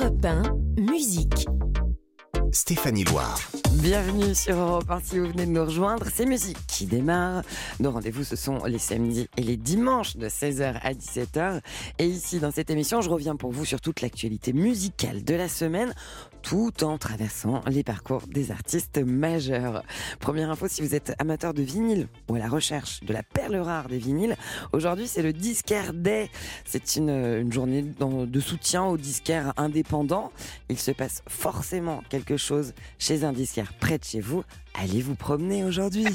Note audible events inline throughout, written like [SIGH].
Europe 1, musique. Stéphanie Loire. Bienvenue sur Europe 1 si vous venez de nous rejoindre. C'est musique qui démarre. Nos rendez-vous, ce sont les samedis et les dimanches de 16h à 17h. Et ici, dans cette émission, je reviens pour vous sur toute l'actualité musicale de la semaine, tout en traversant les parcours des artistes majeurs. Première info, si vous êtes amateur de vinyle ou à la recherche de la perle rare des vinyles, aujourd'hui, c'est le Disquaire Day. C'est une, une journée de soutien aux disquaires indépendants. Il se passe forcément quelque chose chez un disquaire près de chez vous, allez vous promener aujourd'hui.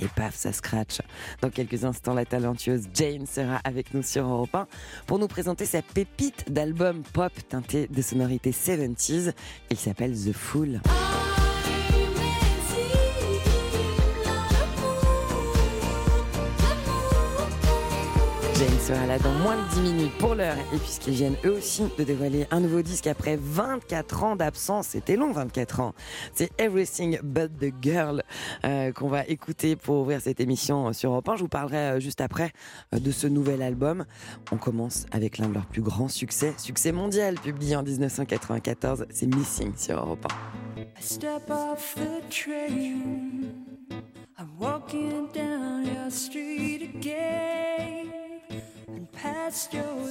Et paf, ça scratch. Dans quelques instants, la talentueuse Jane sera avec nous sur Europe 1 pour nous présenter sa pépite d'album pop teinté de sonorités 70s. Il s'appelle The Fool. Sera là dans moins de 10 minutes pour l'heure. Et puisqu'ils viennent eux aussi de dévoiler un nouveau disque après 24 ans d'absence, c'était long 24 ans. C'est Everything But the Girl euh, qu'on va écouter pour ouvrir cette émission sur Europe 1. Je vous parlerai euh, juste après euh, de ce nouvel album. On commence avec l'un de leurs plus grands succès, succès mondial, publié en 1994. C'est Missing sur Europe 1. I step off the train. I'm walking down your street and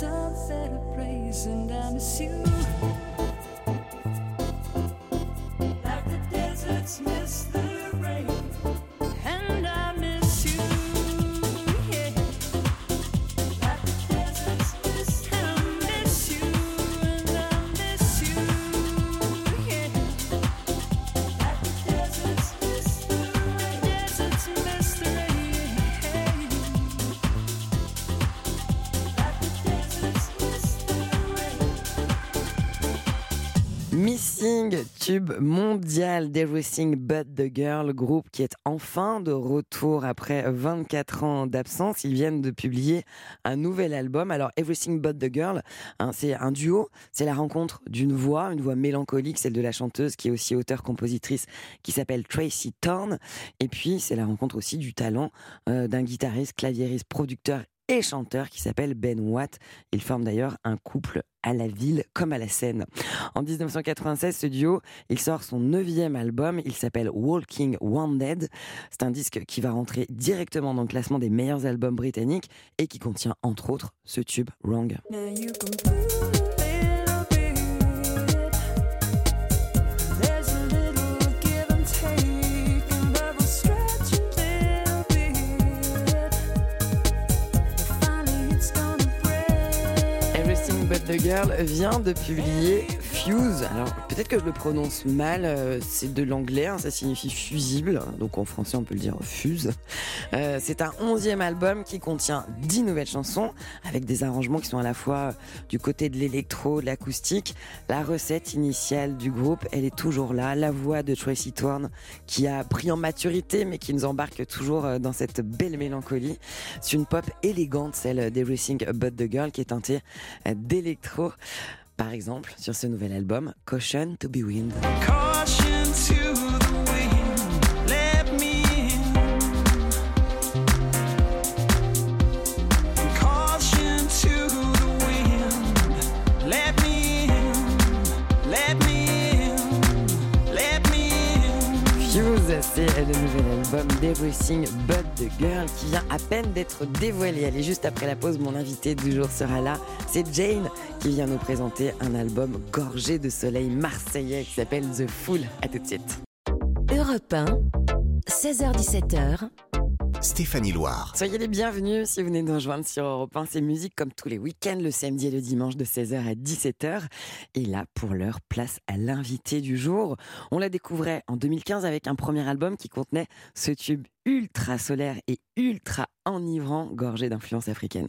found some better place, and I miss you. Tube mondial d'Everything But the Girl, groupe qui est enfin de retour après 24 ans d'absence. Ils viennent de publier un nouvel album. Alors, Everything But the Girl, hein, c'est un duo. C'est la rencontre d'une voix, une voix mélancolique, celle de la chanteuse qui est aussi auteure-compositrice, qui s'appelle Tracy Thorne. Et puis, c'est la rencontre aussi du talent euh, d'un guitariste, claviériste, producteur et chanteur qui s'appelle Ben Watt. Ils forment d'ailleurs un couple à la ville comme à la scène. En 1996, ce duo, il sort son neuvième album. Il s'appelle Walking Wounded. C'est un disque qui va rentrer directement dans le classement des meilleurs albums britanniques et qui contient entre autres ce tube Wrong. But the Girl vient de publier Fuse. Alors peut-être que je le prononce mal, euh, c'est de l'anglais, hein, ça signifie fusible, donc en français on peut le dire fuse. Euh, c'est un onzième album qui contient dix nouvelles chansons avec des arrangements qui sont à la fois du côté de l'électro, de l'acoustique. La recette initiale du groupe, elle est toujours là, la voix de Tracy Thorn qui a pris en maturité mais qui nous embarque toujours euh, dans cette belle mélancolie. C'est une pop élégante, celle d'Everything But the Girl qui est teintée euh, d'électro. Par exemple, sur ce nouvel album, Caution to be Wind. C'est le nouvel album d'Everything But the Girl qui vient à peine d'être dévoilé. Allez, juste après la pause, mon invité du jour sera là. C'est Jane qui vient nous présenter un album gorgé de soleil marseillais qui s'appelle The Fool. À tout de suite. Europe 1, 16h17h, Stéphanie Loire. Soyez les bienvenus si vous venez de nous rejoindre sur Europe 1. C'est musique comme tous les week-ends, le samedi et le dimanche de 16h à 17h. Et là, pour l'heure, place à l'invité du jour. On la découvrait en 2015 avec un premier album qui contenait ce tube ultra solaire et ultra enivrant, gorgé d'influence africaine.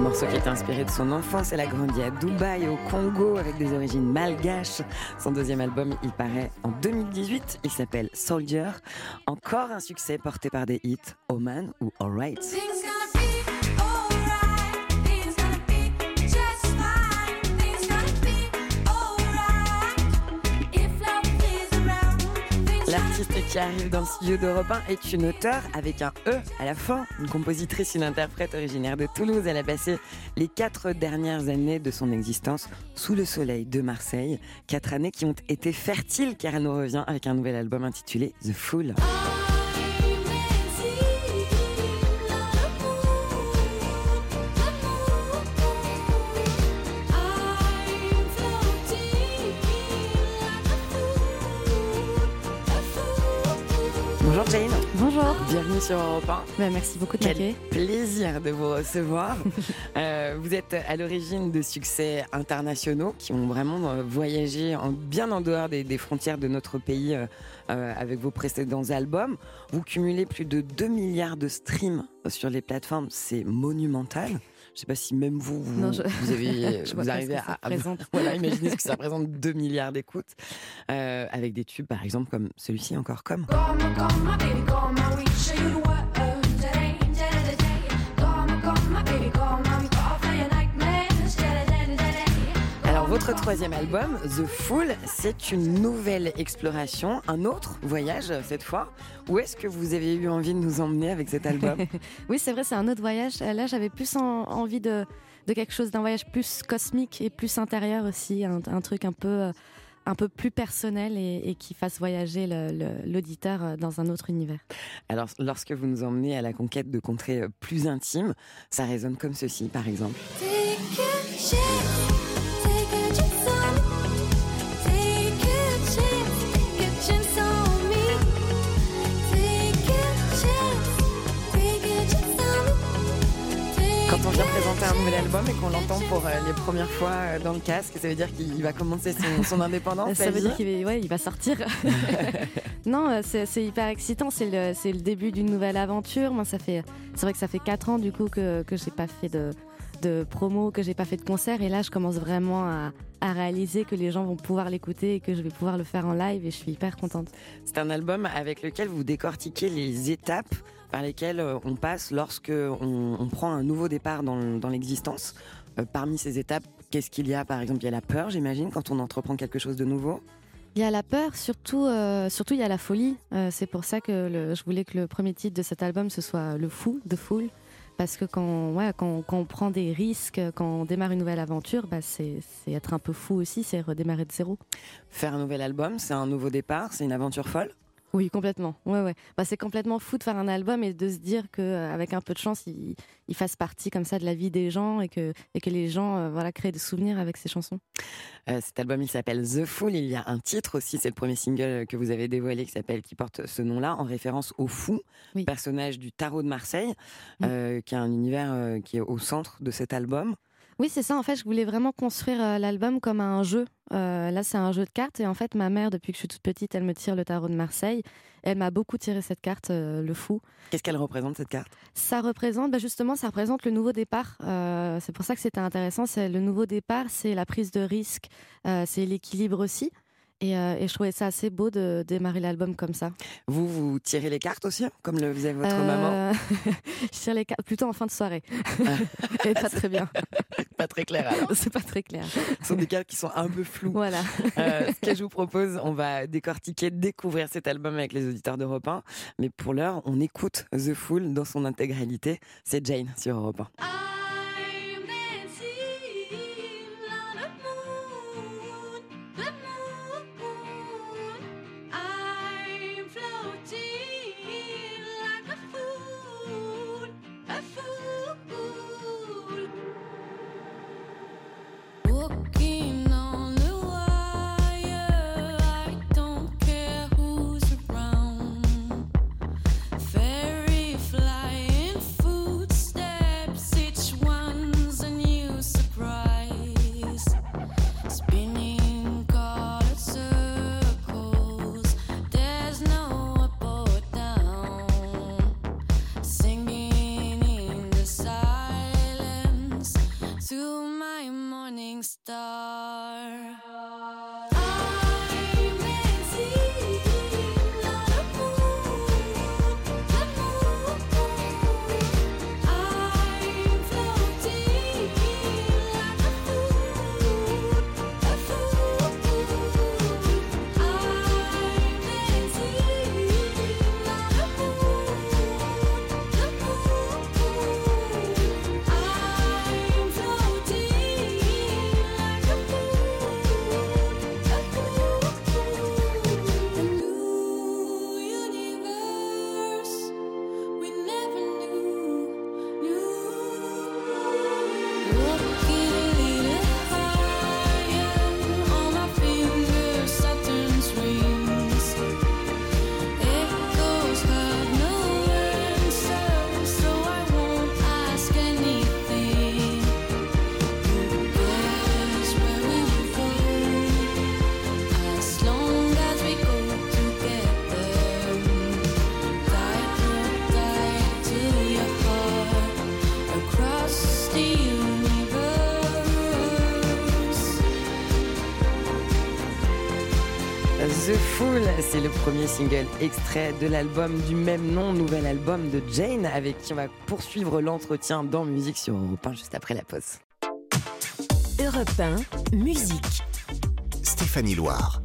Un morceau qui est inspiré de son enfance. Elle a grandi à Dubaï, au Congo, avec des origines malgaches. Son deuxième album, il paraît en 2018. Il s'appelle Soldier. Encore un succès porté par des hits, Oman ou Alright. L'artiste qui arrive dans le studio d'Europe 1 est une auteure avec un E à la fin, une compositrice, une interprète originaire de Toulouse. Elle a passé les quatre dernières années de son existence sous le soleil de Marseille. Quatre années qui ont été fertiles car elle nous revient avec un nouvel album intitulé The Fool. Bienvenue sur Europe 1. Bah, merci beaucoup de m'accueillir. plaisir de vous recevoir. [LAUGHS] Euh, vous êtes à l'origine de succès internationaux qui ont vraiment euh, voyagé en- bien en dehors des, des frontières de notre pays euh, avec vos précédents albums. Vous cumulez plus de 2 milliards de streams sur les plateformes. C'est monumental. Je ne sais pas si même vous, vous, Non, je- vous, avez, [LAUGHS] vous pas arrivez à, à- représente. [LAUGHS] voilà, imaginez ce que ça représente 2 milliards d'écoutes euh, avec des tubes par exemple comme celui-ci encore comme. Come, come, votre troisième album, The Fool, c'est une nouvelle exploration, un autre voyage euh, cette fois. Où est-ce que vous avez eu envie de nous emmener avec cet album [LAUGHS] Oui, c'est vrai, c'est un autre voyage. Euh, Là, j'avais plus en- envie de, de quelque chose, d'un voyage plus cosmique et plus intérieur aussi, un, un truc un peu, euh, un peu plus personnel et, et qui fasse voyager l'auditeur dans un autre univers. Alors lorsque vous nous emmenez à la conquête de contrées plus intimes, ça résonne comme ceci par exemple. Présenter un nouvel album et qu'on l'entend pour euh, les premières fois euh, dans le casque, ça veut dire qu'il va commencer son, son [LAUGHS] indépendance. Ça veut dire qu'il va, ouais, il va sortir. [LAUGHS] non, euh, c'est c'est hyper excitant. C'est le, c'est le début d'une nouvelle aventure. Moi, ça fait, c'est vrai que ça fait quatre ans du coup que que j'ai pas fait de de promo, que j'ai pas fait de concert. Et là, je commence vraiment à, à réaliser que les gens vont pouvoir l'écouter et que je vais pouvoir le faire en live. Et je suis hyper contente. C'est un album avec lequel vous décortiquez les étapes par lesquelles euh, on passe lorsque on, on prend un nouveau départ dans, dans l'existence. Euh, parmi ces étapes, qu'est-ce qu'il y a? Par exemple, il y a la peur, j'imagine, quand on entreprend quelque chose de nouveau. Il y a la peur, surtout, euh, surtout il y a la folie. Euh, c'est pour ça que le- je voulais que le premier titre de cet album ce soit le fou, de foule, parce que quand, ouais, quand, quand on prend des risques, quand on démarre une nouvelle aventure, bah, c'est c'est être un peu fou aussi, c'est redémarrer de zéro. Faire un nouvel album, c'est un nouveau départ, c'est une aventure folle. Oui, complètement. Ouais, ouais. Bah, c'est complètement fou de faire un album et de se dire qu'avec un peu de chance, il, il fasse partie comme ça de la vie des gens et que, et que les gens euh, voilà, créent des souvenirs avec ces chansons. Euh, cet album, il s'appelle The Fool. Il y a un titre aussi, c'est le premier single que vous avez dévoilé qui s'appelle, qui porte ce nom-là, en référence au fou, Oui. personnage du tarot de Marseille, euh, qui est un univers euh, qui est au centre de cet album. Oui, c'est ça. En fait, je voulais vraiment construire euh, l'album comme un jeu. Euh, là, c'est un jeu de cartes. Et en fait, ma mère, depuis que je suis toute petite, elle me tire le tarot de Marseille. Elle m'a beaucoup tiré cette carte, euh, le fou. Qu'est-ce qu'elle représente cette carte? Ça représente, bah, justement, ça représente le nouveau départ. C'est pour ça que c'était intéressant. C'est le nouveau départ, c'est la prise de risque, c'est l'équilibre aussi. Et, euh, et je trouvais ça assez beau de démarrer l'album comme ça. Vous, vous tirez les cartes aussi, comme le faisait votre maman? [LAUGHS] Je tire les cartes plutôt en fin de soirée. [LAUGHS] et pas très bien. [LAUGHS] Pas très clair. alors. [LAUGHS] C'est pas très clair. Ce sont des cartes qui sont un peu floues. Voilà. Euh, ce que je vous propose, on va décortiquer, découvrir cet album avec les auditeurs d'Europe 1. Mais pour l'heure, on écoute The Fool dans son intégralité. C'est Jane sur Europe 1. I'm Fool, c'est le premier single extrait de l'album du même nom, nouvel album de Jane, avec qui on va poursuivre l'entretien dans Musique sur Europe 1 juste après la pause. Europe 1, musique. Stéphanie Loire.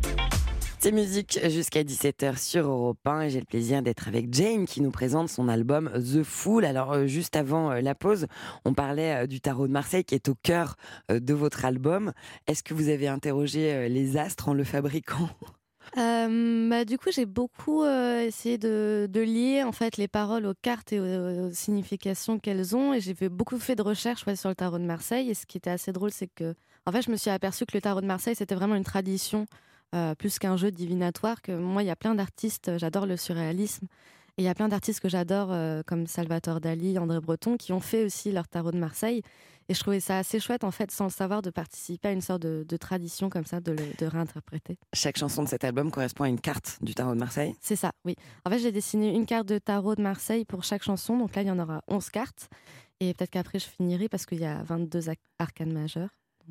C'est musique jusqu'à 17h sur Europe 1 et j'ai le plaisir d'être avec Jane qui nous présente son album The Fool. Alors euh, juste avant euh, la pause, on parlait euh, du tarot de Marseille qui est au cœur de votre album. Est-ce que vous avez interrogé les astres en le fabriquant? Euh, bah, du coup, j'ai beaucoup euh, essayé de, lier en fait les paroles aux cartes et aux, significations qu'elles ont. Et j'ai beaucoup fait de recherches sur le tarot de Marseille. Et ce qui était assez drôle, c'est que en fait, je me suis aperçue que le tarot de Marseille, c'était vraiment une tradition euh, plus qu'un jeu divinatoire. Que moi, il y a plein d'artistes. J'adore le surréalisme. Et il y a plein d'artistes que j'adore, euh, comme Salvatore Dali, André Breton, qui ont fait aussi leur tarot de Marseille. Et je trouvais ça assez chouette, en fait, sans le savoir, de participer à une sorte de, de tradition comme ça, de, le, de réinterpréter. Chaque chanson de cet album correspond à une carte du tarot de Marseille. C'est ça, oui. En fait, j'ai dessiné une carte de tarot de Marseille pour chaque chanson. Donc là, il y en aura 11 cartes. Et peut-être qu'après, je finirai parce qu'il y a 22 ac- arcanes majeures.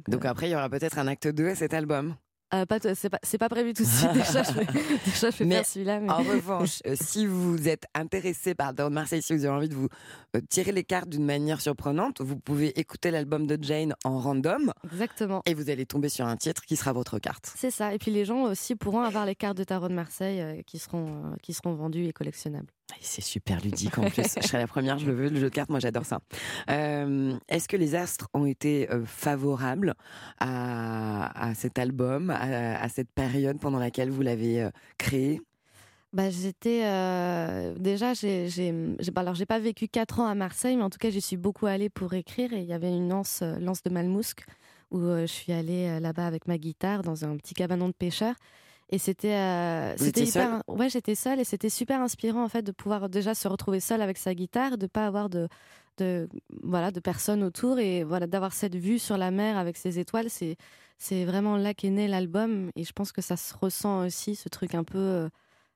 Donc euh, après, il y aura peut-être un acte 2 à cet album. Euh, pas c'est pas, prévu tout de suite. [LAUGHS] déjà, je déjà, je vais Mais celui-là. Mais... En revanche, euh, si vous êtes intéressé par de Marseille, si vous avez envie de vous euh, tirer les cartes d'une manière surprenante, vous pouvez écouter l'album de Jane en random Exactement. et vous allez tomber sur un titre qui sera votre carte. C'est ça. Et puis les gens aussi pourront avoir les cartes de tarot de Marseille euh, qui, seront, qui seront vendues et collectionnables. Et C'est super ludique en plus. [LAUGHS] je serai la première, je le veux, le jeu de cartes, moi j'adore ça. Euh, Est-ce que les astres ont été euh, favorables à, à cet album, à, à cette période pendant laquelle vous l'avez euh, créé? Bah, j'étais euh, déjà, j'ai, bah, alors j'ai pas vécu quatre ans à Marseille, mais en tout cas j'y suis beaucoup allée pour écrire et il y avait une lance, lance de Malmousque où je suis allée là-bas avec ma guitare dans un petit cabanon de pêcheurs et c'était, euh, c'était ouais j'étais seule et c'était super inspirant en fait de pouvoir déjà se retrouver seule avec sa guitare, de pas avoir de, de voilà de personnes autour et voilà d'avoir cette vue sur la mer avec ses étoiles, c'est c'est vraiment là qu'est né l'album et je pense que ça se ressent aussi ce truc un peu euh,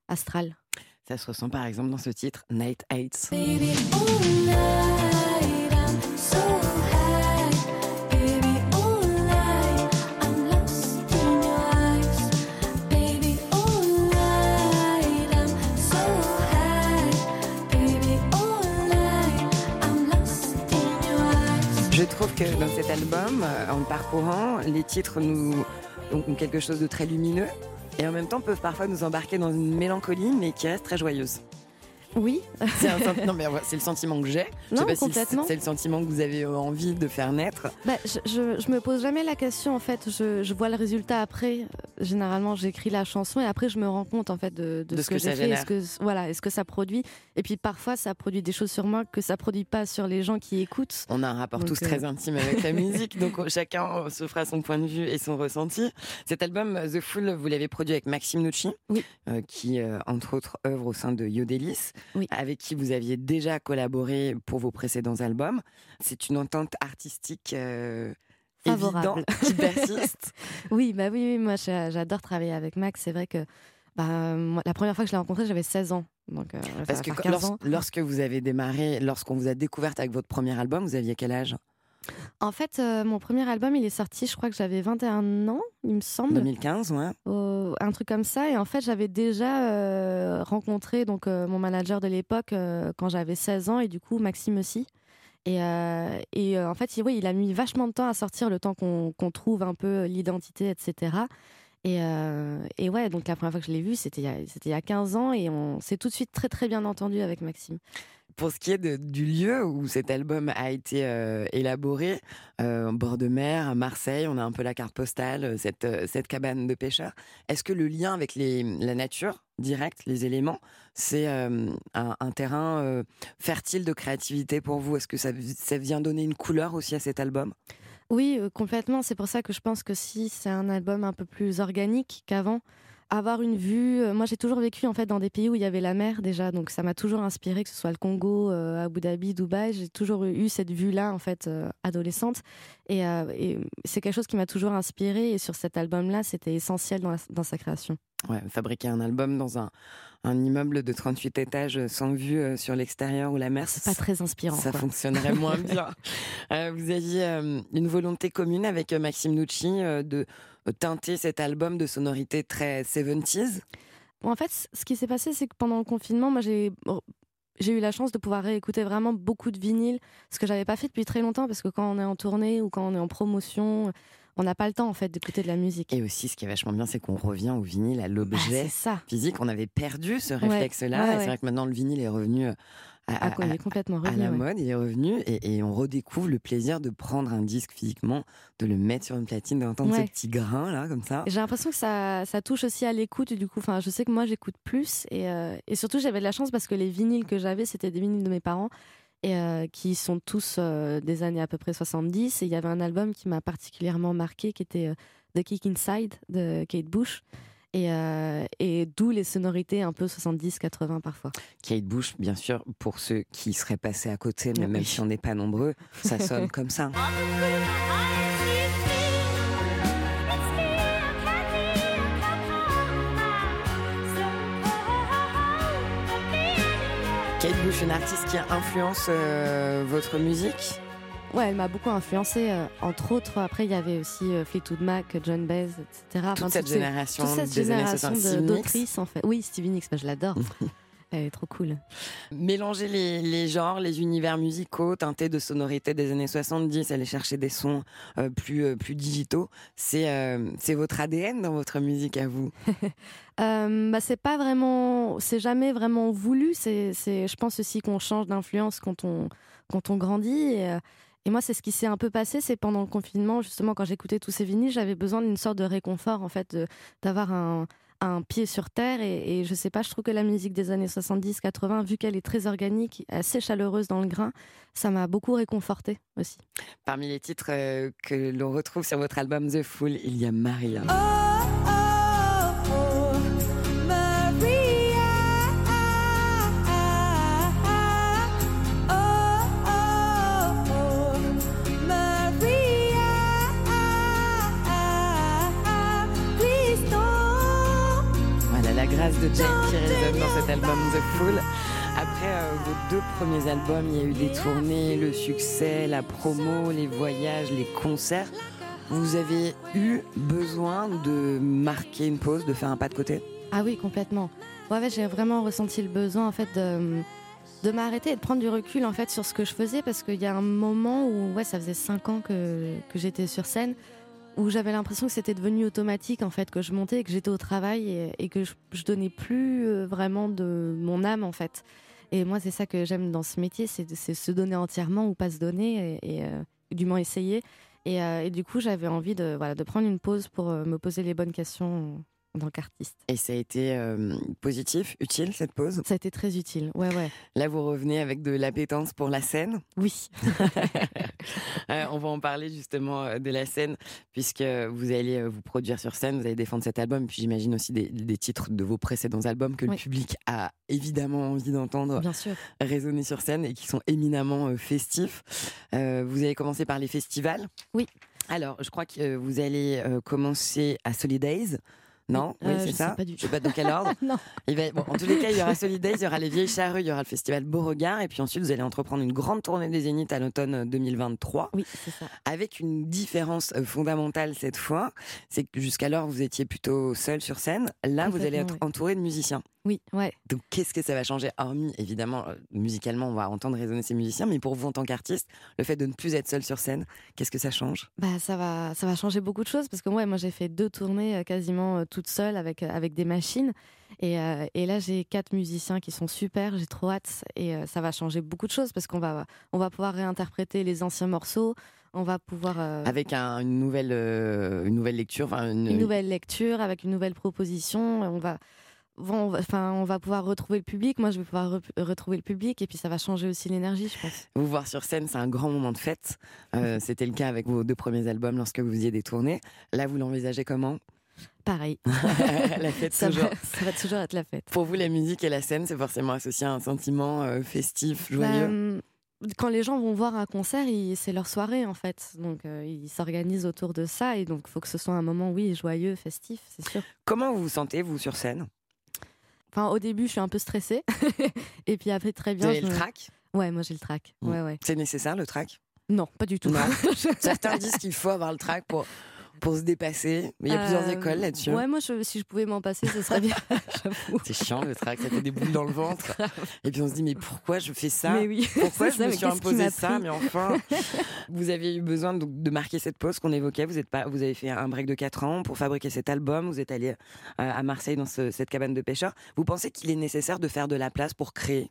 astral. Ça se ressent par exemple dans ce titre, Night Heights. Baby, Je trouve que dans cet album, euh, en le parcourant, les titres nous ont quelque chose de très lumineux et en même temps peuvent parfois nous embarquer dans une mélancolie mais qui reste très joyeuse. Oui, C'est un non, mais c'est le sentiment que j'ai. Non, pas si complètement. c'est le sentiment que vous avez euh, envie de faire naître. bah, je, je, je me pose jamais la question en fait. Je, je vois le résultat après. Généralement, j'écris la chanson et après, je me rends compte en fait de, de De ce que, j'ai fait, est-ce que voilà, est-ce que ça produit. Et puis parfois, ça produit des choses sur moi que ça produit pas sur les gens qui écoutent. On a un rapport Donc, tous euh, très intime avec la [LAUGHS] musique, donc chacun euh, se fera son point de vue et son ressenti. Cet album, The Fool, vous l'avez produit avec Maxime Nucci, Oui. euh, qui, euh, entre autres, œuvre au sein de Yodelis, Oui. avec qui vous aviez déjà collaboré pour vos précédents albums. C'est une entente artistique euh, Favorable. évidente qui persiste. [LAUGHS] Oui, bah oui, oui moi j'a- j'adore travailler avec Max. C'est vrai que bah, moi, la première fois que je l'ai rencontré, j'avais 16 ans. Donc, euh, Parce que faire quand- 15 lors- ans. lorsque vous avez démarré, lorsqu'on vous a découverte avec votre premier album, vous aviez quel âge? En fait, euh, mon premier album, il est sorti, je crois que j'avais 21 ans, il me semble. 2015, ouais. Un truc comme ça. Et en fait, j'avais déjà euh, rencontré donc euh, mon manager de l'époque quand j'avais 16 ans et du coup Maxime aussi. Et, et en fait, il- oui, il a mis vachement de temps à sortir, le temps qu'on trouve un peu l'identité, etc. Et, et ouais, donc la première fois que je l'ai vu, c'était il il y a 15 ans et on s'est tout de suite très très bien entendu avec Maxime. Pour ce qui est du lieu où cet album a été euh, élaboré, euh, bord de mer, à Marseille, on a un peu la carte postale, euh, cette, euh, cette cabane de pêcheurs. Est-ce que le lien avec la nature directe, les éléments, c'est un, un terrain fertile de créativité pour vous? Est-ce que ça, ça vient donner une couleur aussi à cet album? Oui, complètement. C'est pour ça que je pense que si c'est un album un peu plus organique qu'avant, avoir une vue. euh, moi, j'ai toujours vécu en fait dans des pays où il y avait la mer déjà, donc ça m'a toujours inspiré, que ce soit le Congo, euh, Abu Dhabi, Dubaï. J'ai toujours eu cette vue-là en fait euh, adolescente, et, euh, et c'est quelque chose qui m'a toujours inspiré. Et sur cet album-là, c'était essentiel dans, la- dans sa création. Ouais, fabriquer un album dans un, un immeuble de 38 étages sans vue sur l'extérieur ou la mer, C'est pas très inspirant. Ça quoi. fonctionnerait moins [LAUGHS] bien. Vous aviez une volonté commune avec Maxime Nucci de teinter cet album de sonorité très 70s. Bon, en fait, ce qui s'est passé, c'est que pendant le confinement, moi, j'ai j'ai eu la chance de pouvoir réécouter vraiment beaucoup de vinyles, ce que j'avais pas fait depuis très longtemps, parce que quand on est en tournée ou quand on est en promotion, on n'a pas le temps en fait d'écouter de la musique. Et aussi, ce qui est vachement bien, c'est qu'on revient au vinyle, à Bah, l'objet physique. On avait perdu ce réflexe-là. ouais, et ouais. c'est vrai que maintenant, le vinyle est revenu euh, à, Ah, quoi, il à- est complètement à revenu. la ouais. mode, il est revenu et, et on redécouvre le plaisir de prendre un disque physiquement, de le mettre sur une platine, d'entendre ce petit grain là, comme ça. J'ai l'impression que ça, ça touche aussi à l'écoute du coup. Enfin, je sais que moi j'écoute plus et, euh, et surtout j'avais de la chance parce que les vinyles que j'avais c'était des vinyles de mes parents et euh, qui sont tous euh, des années à peu près 70 et il y avait un album qui m'a particulièrement marqué qui était euh, The Kick Inside de Kate Bush et, euh, et d'où les sonorités un peu 70-80 parfois. Kate Bush, bien sûr, pour ceux qui seraient passés à côté, mais Ah même si on n'est pas nombreux, ça sonne [LAUGHS] comme ça. Kate Bush, une artiste qui influence euh, votre musique? Ouais, elle m'a beaucoup influencée. euh, entre autres, après il y avait aussi euh, Fleetwood Mac, John Baez, etc. Enfin, Toute cette génération toute cette des génération années 60. de- Stevie Nicks. d'autrices en fait. Oui, Stevie Nicks, je l'adore. [LAUGHS] Elle est trop cool. Mélanger les, les genres, les univers musicaux, teintés de sonorités des années 70, aller chercher des sons euh, plus, euh, plus digitaux, c'est euh, c'est votre ADN dans votre musique à vous [LAUGHS] bah, c'est pas vraiment, c'est jamais vraiment voulu. C'est, je pense aussi qu'on change d'influence quand on, quand on grandit. Et, et moi, c'est ce qui s'est un peu passé. C'est pendant le confinement, justement, quand j'écoutais tous ces vinyles, j'avais besoin d'une sorte de réconfort, en fait, d'avoir un, un pied sur terre. Et, et je sais pas, je trouve que la musique des années 70-80, vu qu'elle est très organique, assez chaleureuse dans le grain, ça m'a beaucoup réconfortée aussi. Parmi les titres euh, que l'on retrouve sur votre album The Fool, il y a Maria. Oh, oh, De Jane qui résonne dans cet album The Fool. Après euh, vos deux premiers albums, il y a eu des tournées, le succès, la promo, les voyages, les concerts. Vous avez eu besoin de marquer une pause, de faire un pas de côté? Ah oui, complètement. Ouais, j'ai vraiment ressenti le besoin en fait de, de m'arrêter et de prendre du recul en fait sur ce que je faisais parce qu'il y a un moment où ouais, ça faisait cinq ans que, que j'étais sur scène où j'avais l'impression que c'était devenu automatique en fait que je montais et que j'étais au travail et, que je, donnais plus euh, vraiment de mon âme en fait. Et moi, c'est ça que j'aime dans ce métier, c'est se donner entièrement ou pas se donner et, et, euh, du moins essayer. Et, euh, et du coup, j'avais envie de, voilà, de prendre une pause pour me poser les bonnes questions tant qu'artiste. Et ça a été euh, positif, utile cette pause? Ça a été très utile. Ouais, ouais. Là, vous revenez avec de l'appétence pour la scène? Oui. [LAUGHS] Euh, on va en parler justement euh, de la scène, puisque vous allez vous produire sur scène, vous allez défendre cet album, puis j'imagine aussi des, des titres de vos précédents albums que Oui. le public a évidemment envie d'entendre Bien sûr. résonner sur scène et qui sont éminemment festifs. Euh, vous allez commencer par les festivals? Oui. Alors, je crois que vous allez commencer à Solidays. Non, Oui, euh, c'est ça. sais pas du Je sais pas dans quel ordre. [LAUGHS] non. Il va- bon, en tous les cas, il y aura Solidays, il y aura les Vieilles Charrues, il y aura le festival Beauregard, et puis ensuite vous allez entreprendre une grande tournée des Zéniths à l'automne euh, 2023, Oui, c'est ça. avec une différence euh, fondamentale cette fois, c'est que jusqu'alors vous étiez plutôt seul sur scène, là vous allez être entouré de musiciens. Oui, ouais. Donc qu'est-ce que ça va changer? Hormis, évidemment, euh, musicalement, on va entendre résonner ces musiciens, mais pour vous en tant qu'artiste, le fait de ne plus être seul sur scène, qu'est-ce que ça change? Bah, ça va, ça va changer beaucoup de choses parce que ouais, moi j'ai fait deux tournées euh, quasiment euh, toute seule avec, avec des machines. Et, euh, et là j'ai quatre musiciens qui sont super, j'ai trop hâte. Et euh, ça va changer beaucoup de choses parce qu'on va, on va pouvoir réinterpréter les anciens morceaux. On va pouvoir. euh, Avec un- une, nouvelle, euh, une nouvelle lecture, une nouvelle lecture, avec une nouvelle proposition. On va, bon, on va- enfin, on va pouvoir retrouver le public. Moi, je vais pouvoir re- retrouver le public, et puis ça va changer aussi l'énergie, je pense. Vous voir sur scène, c'est un grand moment de fête. Euh, C'était le cas avec vos deux premiers albums lorsque vous faisiez des tournées. Là, vous l'envisagez comment? Pareil, [LAUGHS] La fête ça toujours. va, ça va toujours être la fête. Pour vous, la musique et la scène, c'est forcément associé à un sentiment euh, festif, Bah, joyeux? quand les gens vont voir un concert, c'est leur soirée en fait. Donc euh, ils s'organisent autour de ça et donc il faut que ce soit un moment, oui, joyeux, festif, c'est sûr. Comment vous vous sentez, vous, sur scène? Enfin, au début, je suis un peu stressée. [LAUGHS] et puis après, très Vous bien. avez je le track Ouais, moi j'ai le track. Mm. Ouais, ouais. C'est nécessaire, le track Non, pas du tout. Non. [LAUGHS] Certains disent qu'il faut avoir le track pour, pour se dépasser. Mais il y a plusieurs Euh, écoles là-dessus. Ouais, moi, je- si je pouvais m'en passer, ce serait bien. [LAUGHS] C'est chiant, le track, ça fait des boules dans le ventre. [LAUGHS] Et puis on se dit, mais pourquoi je fais ça? Mais oui. Pourquoi je ça, me suis imposé ça Mais enfin, [LAUGHS] vous avez eu besoin de marquer cette pause qu'on évoquait. Vous, êtes pas, vous avez fait un break de 4 ans pour fabriquer cet album. Vous êtes allé euh, à Marseille dans ce- cette cabane de pêcheurs. Vous pensez qu'il est nécessaire de faire de la place pour créer?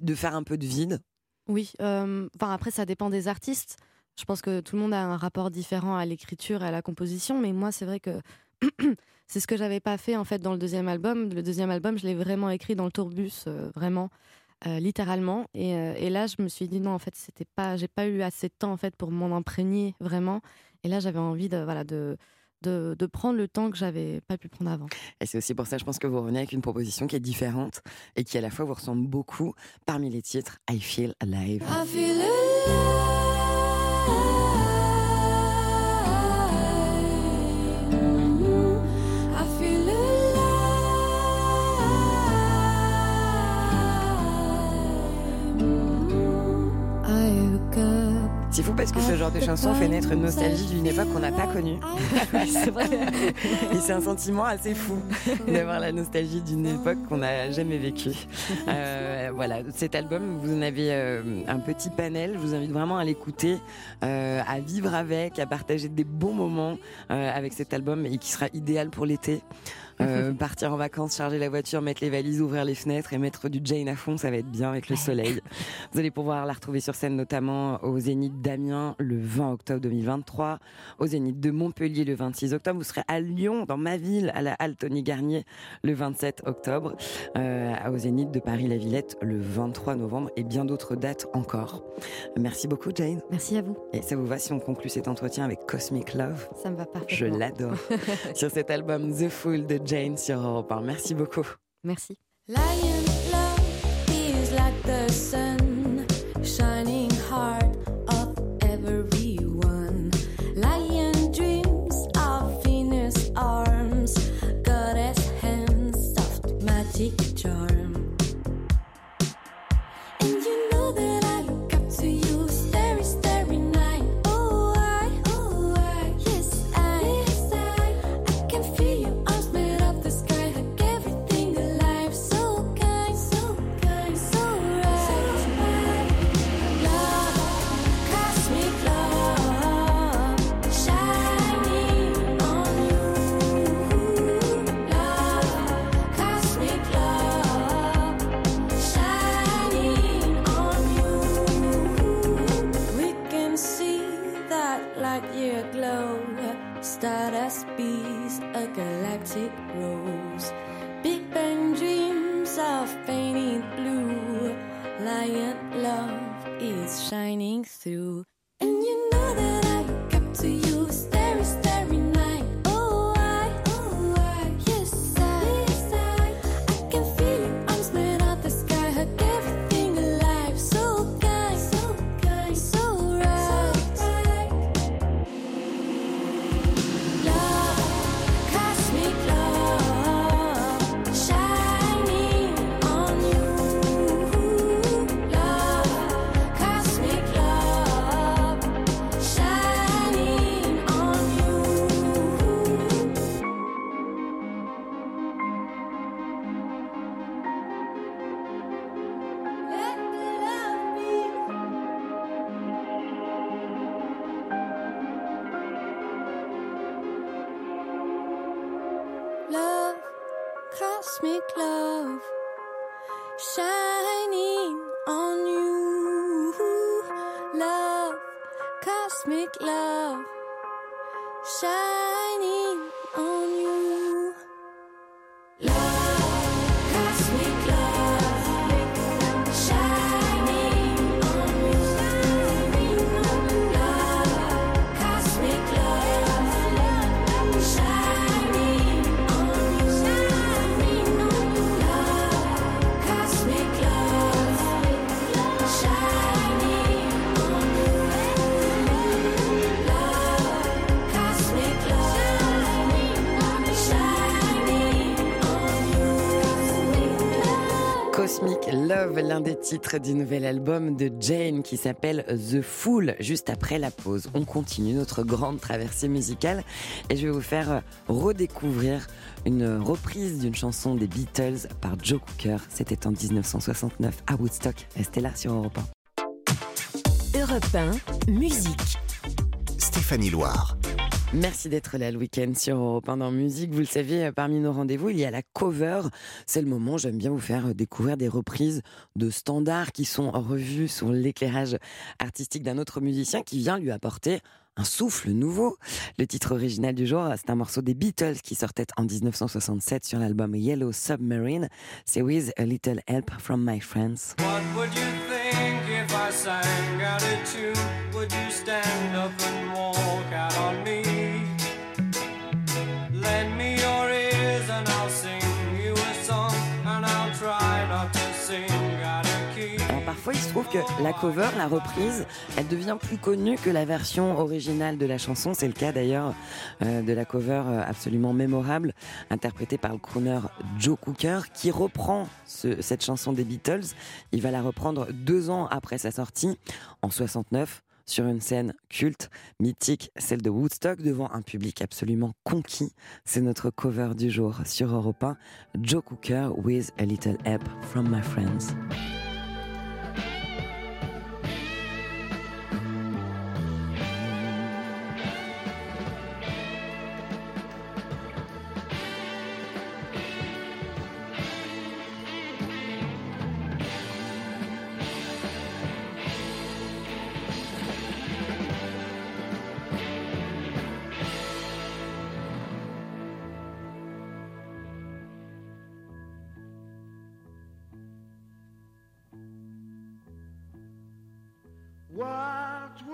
De faire un peu de vide? Oui, euh, enfin après ça dépend des artistes. Je pense que tout le monde a un rapport différent à l'écriture et à la composition, mais moi c'est vrai que [CLEARS THROAT] c'est ce que j'avais pas fait en fait dans le deuxième album. Le deuxième album, je l'ai vraiment écrit dans le tourbus, euh, vraiment, euh, littéralement. Et, euh, et là, je me suis dit non, en fait, c'était pas, j'ai pas eu assez de temps en fait pour m'en imprégner vraiment. Et là, j'avais envie de voilà de, de de prendre le temps que j'avais pas pu prendre avant. Et c'est aussi pour ça, je pense que vous revenez avec une proposition qui est différente et qui à la fois vous ressemble beaucoup. Parmi les titres, I Feel Alive. I feel alive. Oh. C'est fou parce que ce genre de chanson fait naître une nostalgie d'une époque qu'on n'a pas connue. [LAUGHS] c'est vrai. Et c'est un sentiment assez fou d'avoir la nostalgie d'une époque qu'on n'a jamais vécue. Euh, voilà, cet album, vous en avez euh, un petit panel. Je vous invite vraiment à l'écouter, euh, à vivre avec, à partager des bons moments euh, avec cet album et qui sera idéal pour l'été. Euh, [LAUGHS] partir en vacances, charger la voiture, mettre les valises, ouvrir les fenêtres et mettre du Jane à fond, ça va être bien avec le soleil. [LAUGHS] Vous allez pouvoir la retrouver sur scène notamment au Zénith d'Amiens le 20 octobre 2023, au Zénith de Montpellier le 26 octobre. Vous serez à Lyon, dans ma ville, à la halle Tony Garnier le 27 octobre, euh, au Zénith de Paris-la-Villette le 23 novembre et bien d'autres dates encore. Merci beaucoup Jane. Merci à vous. Et ça vous va si on conclut cet entretien avec Cosmic Love? Ça me va parfaitement. Je l'adore. [LAUGHS] sur cet album The Fool de Jane sur Europe 1. Merci beaucoup. Merci. Cosmic love, shining on you. Love, cosmic love, Titres du nouvel album de Jane qui s'appelle The Fool, juste après la pause. On continue notre grande traversée musicale et je vais vous faire redécouvrir une reprise d'une chanson des Beatles par Joe Cooker. C'était en 1969 à Woodstock. Restez là sur Europe 1. Europe 1, musique. Stéphanie Loire. Merci d'être là le week-end sur Europe 1 dans Musique. Vous le savez, euh, parmi nos rendez-vous, il y a la cover. C'est le moment, j'aime bien vous faire euh, découvrir des reprises de standards qui sont revus sur l'éclairage artistique d'un autre musicien qui vient lui apporter un souffle nouveau. Le titre original du jour, c'est un morceau des Beatles qui sortait en 1967 sur l'album Yellow Submarine. C'est With a Little Help from My Friends. What would you think if I sang out a tune? Would you stand up and walk out on me? Il se trouve que la cover, la reprise, elle devient plus connue que la version originale de la chanson. C'est le cas d'ailleurs euh, de la cover euh, absolument mémorable, interprétée par le crooner Joe Cooker, qui reprend ce- cette chanson des Beatles. Il va la reprendre deux ans après sa sortie, en 69 sur une scène culte, mythique, celle de Woodstock, devant un public absolument conquis. C'est notre cover du jour sur Europe 1, Joe Cooker with a little help from my friends.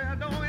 I don't.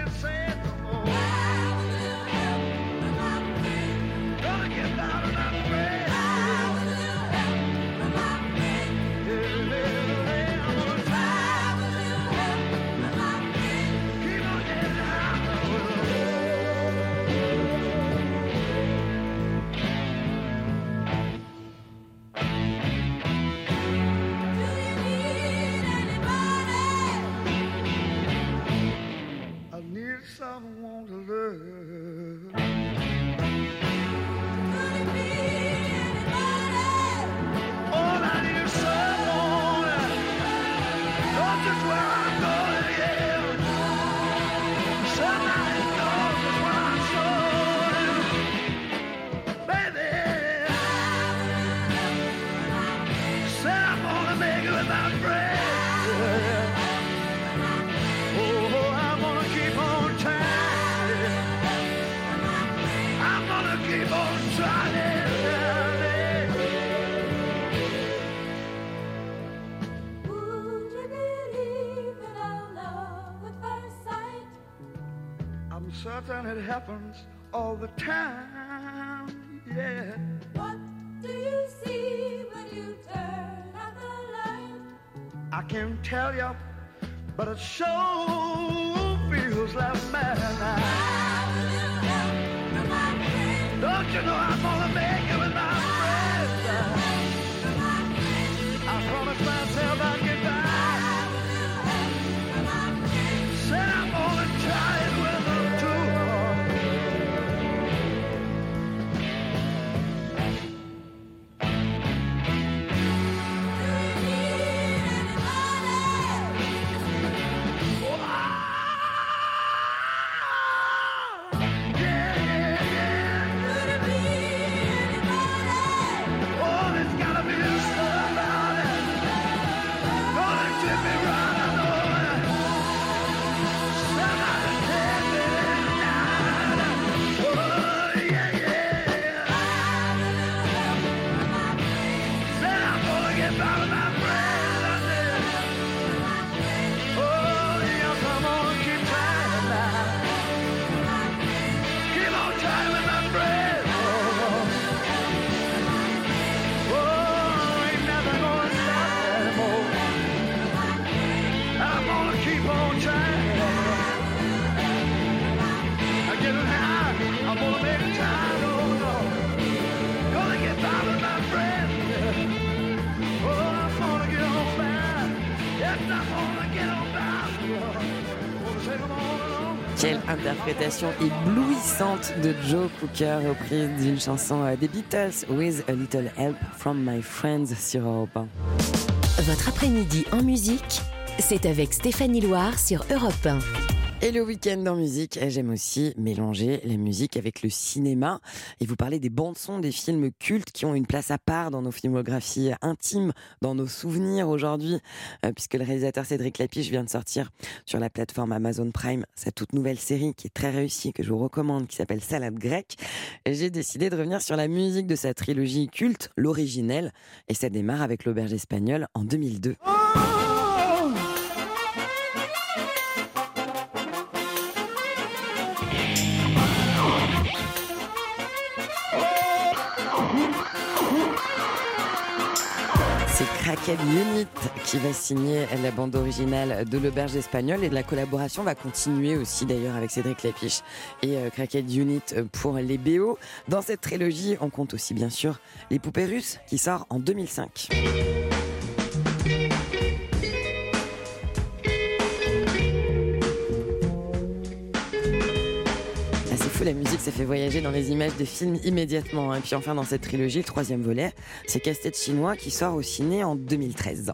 But it sure feels like madness. Don't you know Quelle interprétation éblouissante de Joe Cooker reprise d'une chanson euh, des Beatles, With a Little Help from My Friends sur Europe 1. Votre après-midi en musique, c'est avec Stéphanie Loire sur Europe 1. Et le week-end en musique, j'aime aussi mélanger la musique avec le cinéma et vous parler des bandes son des films cultes qui ont une place à part dans nos filmographies intimes, dans nos souvenirs aujourd'hui, euh, puisque le réalisateur Cédric Lapiche vient de sortir sur la plateforme Amazon Prime sa toute nouvelle série qui est très réussie, que je vous recommande, qui s'appelle Salade grecque. J'ai décidé de revenir sur la musique de sa trilogie culte, l'originelle, et ça démarre avec l'auberge espagnole en 2002. C'est Crackhead Unit qui va signer la bande originale de l'Auberge espagnole et la collaboration va continuer aussi d'ailleurs avec Cédric Lapiche et euh, Crackhead Unit pour les BO. Dans cette trilogie, on compte aussi bien sûr Les Poupées Russes qui sort en 2005. La musique, ça fait voyager dans les images de films immédiatement. hein. Et puis enfin, dans cette trilogie, le troisième volet, c'est Casse-tête chinois qui sort au ciné en 2013.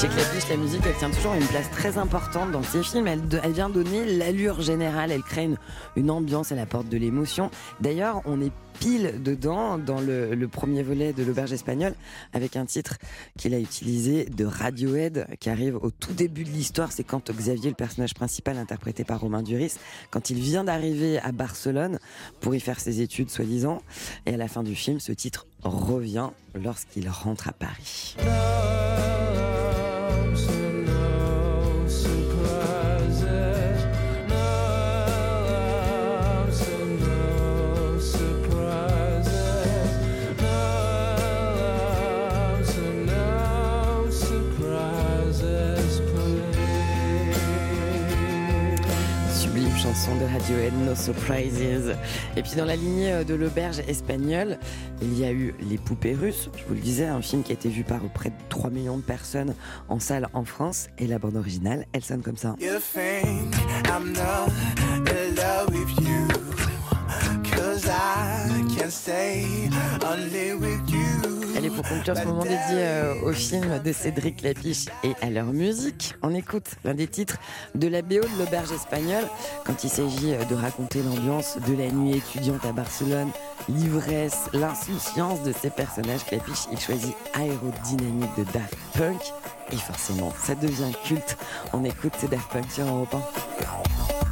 Chez Clapiche, la musique, elle tient toujours une place très importante dans ses films. Elle, vient donner l'allure générale, elle crée une, ambiance, elle apporte de l'émotion. D'ailleurs, on est pile dedans dans le premier volet de l'auberge espagnole avec un titre qu'il a utilisé de Radiohead qui arrive au tout début de l'histoire. C'est quand Xavier, le personnage principal interprété par Romain Duris, quand il vient d'arriver à Barcelone pour y faire ses études soi-disant. Et à la fin du film, ce titre revient lorsqu'il rentre à Paris. closer No Surprises. Et puis dans la lignée de l'auberge espagnole, il y a eu Les Poupées Russes, je vous le disais, un film qui a été vu par près de 3 millions de personnes en salle en France. Et la bande originale, elle sonne comme ça. Allez, pour conclure ce moment dédié euh, au film de Cédric Lapiche et à leur musique, on écoute l'un des titres de la BO de l'auberge espagnole quand il s'agit euh, de raconter l'ambiance de la nuit étudiante à Barcelone, l'ivresse, l'insouciance de ces personnages. Lapiche, il choisit Aérodynamique de Daft Punk et forcément, ça devient culte. On écoute ces Daft Punk sur Europe 1.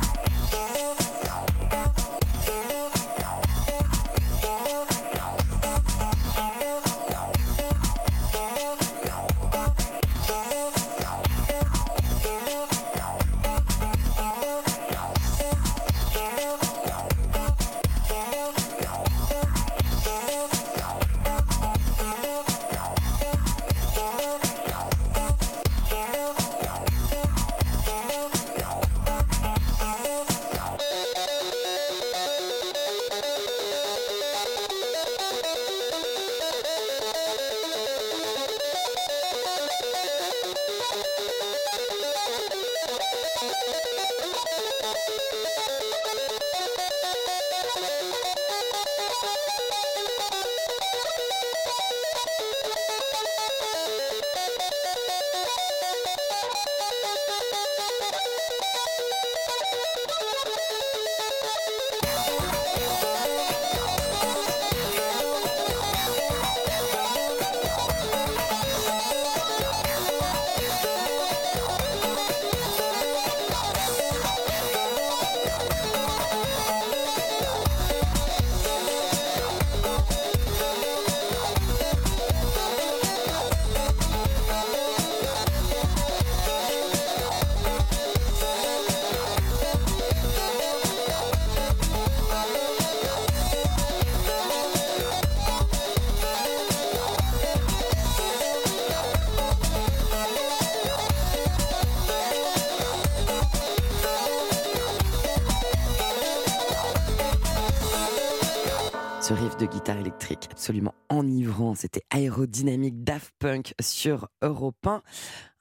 Guitare électrique absolument enivrant, c'était aérodynamique Daft Punk sur Europe 1.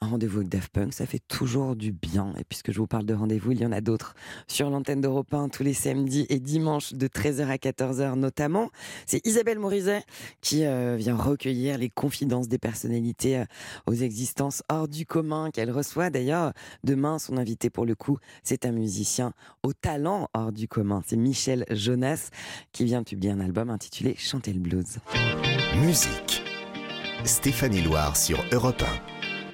Un rendez-vous avec Daft Punk, ça fait toujours du bien. Et puisque je vous parle de rendez-vous, il y en a d'autres sur l'antenne d'Europe 1 tous les samedis et dimanches de 13h à 14h notamment. C'est Isabelle Morizet qui euh, vient recueillir les confidences des personnalités euh, aux existences hors du commun qu'elle reçoit. D'ailleurs, demain, son invité pour le coup, c'est un musicien au talent hors du commun. C'est Michel Jonas qui vient de publier un album intitulé Chanter le blues. Musique. Stéphanie Loire sur Europe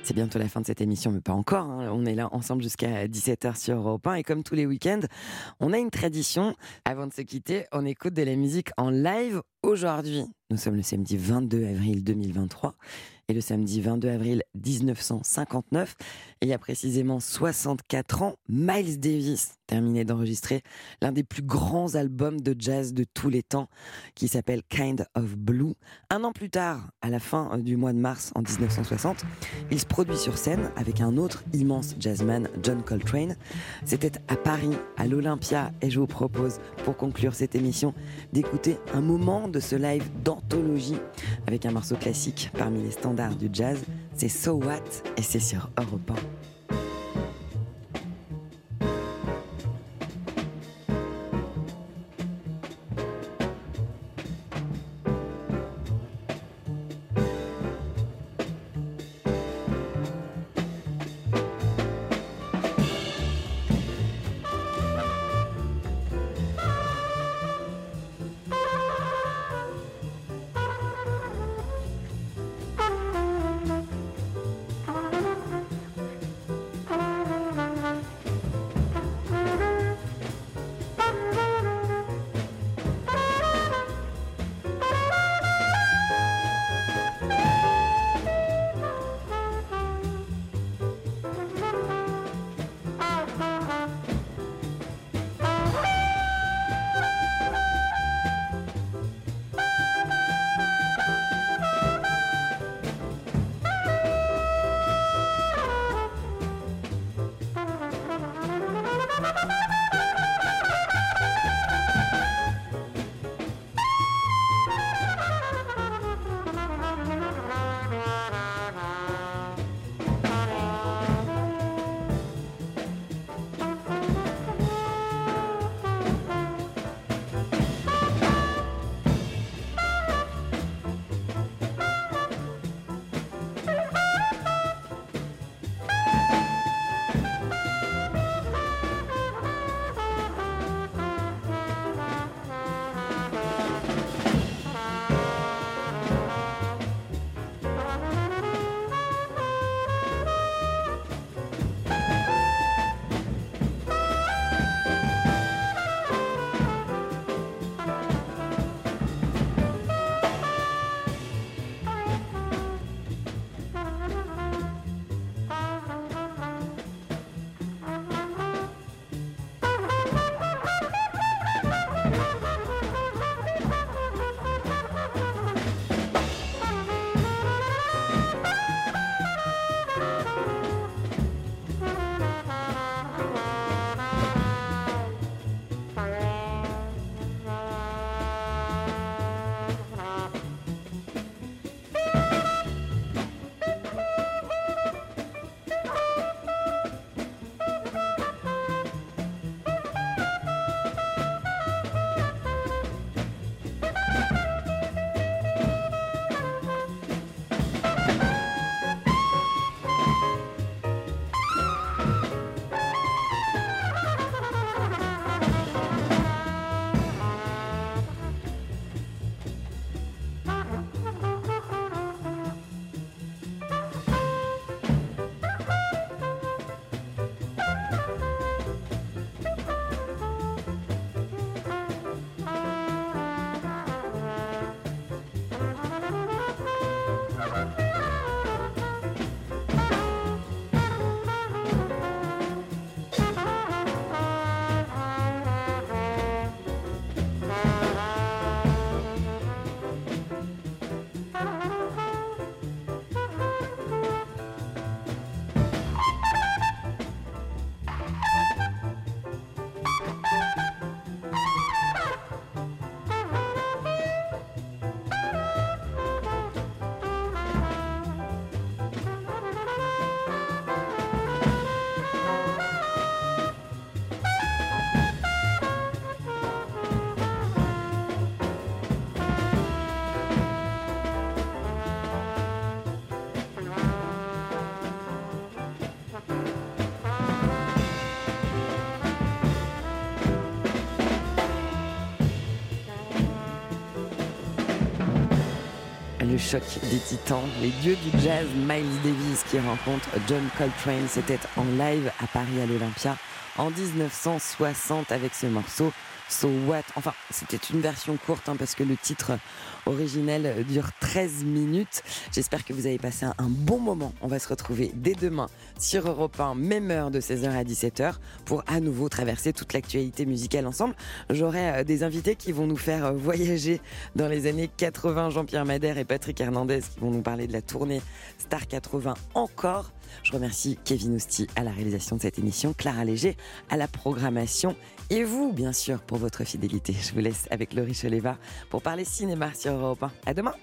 C'est bientôt la fin de cette émission, mais pas encore. hein. On est là ensemble jusqu'à 17h sur Europe 1. Et comme tous les week-ends, on a une tradition. Avant de se quitter, on écoute de la musique en live aujourd'hui. Nous sommes le samedi 22 avril 2023. Le samedi 22 avril 1959. Et il y a précisément 64 ans, Miles Davis terminait d'enregistrer l'un des plus grands albums de jazz de tous les temps, qui s'appelle Kind of Blue. Un an plus tard, à la fin euh, du mois de mars en 1960, il se produit sur scène avec un autre immense jazzman, John Coltrane. C'était à Paris, à l'Olympia, et je vous propose, pour conclure cette émission, d'écouter un moment de ce live d'anthologie avec un morceau classique parmi les standards du jazz. C'est So What et c'est sur Europe 1. Choc des titans, les dieux du jazz, Miles Davis qui rencontre John Coltrane, c'était en live à Paris à l'Olympia en 1960 avec ce morceau So What. Enfin, c'était une version courte hein, parce que le titre originel dure 13 minutes. J'espère que vous avez passé un, bon moment. On va se retrouver dès demain sur Europe 1, même heure de 16h à 17h pour à nouveau traverser toute l'actualité musicale ensemble. J'aurai euh, des invités qui vont nous faire euh, voyager dans les années 80, Jean-Pierre Madère et Patrick Hernandez qui vont nous parler de la tournée Star 80 encore. Je remercie Kevin Ousti à la réalisation de cette émission, Clara Léger à la programmation et vous, bien sûr, pour votre fidélité. Je vous laisse avec Laurie Choleva pour parler cinéma sur Europe 1. À demain!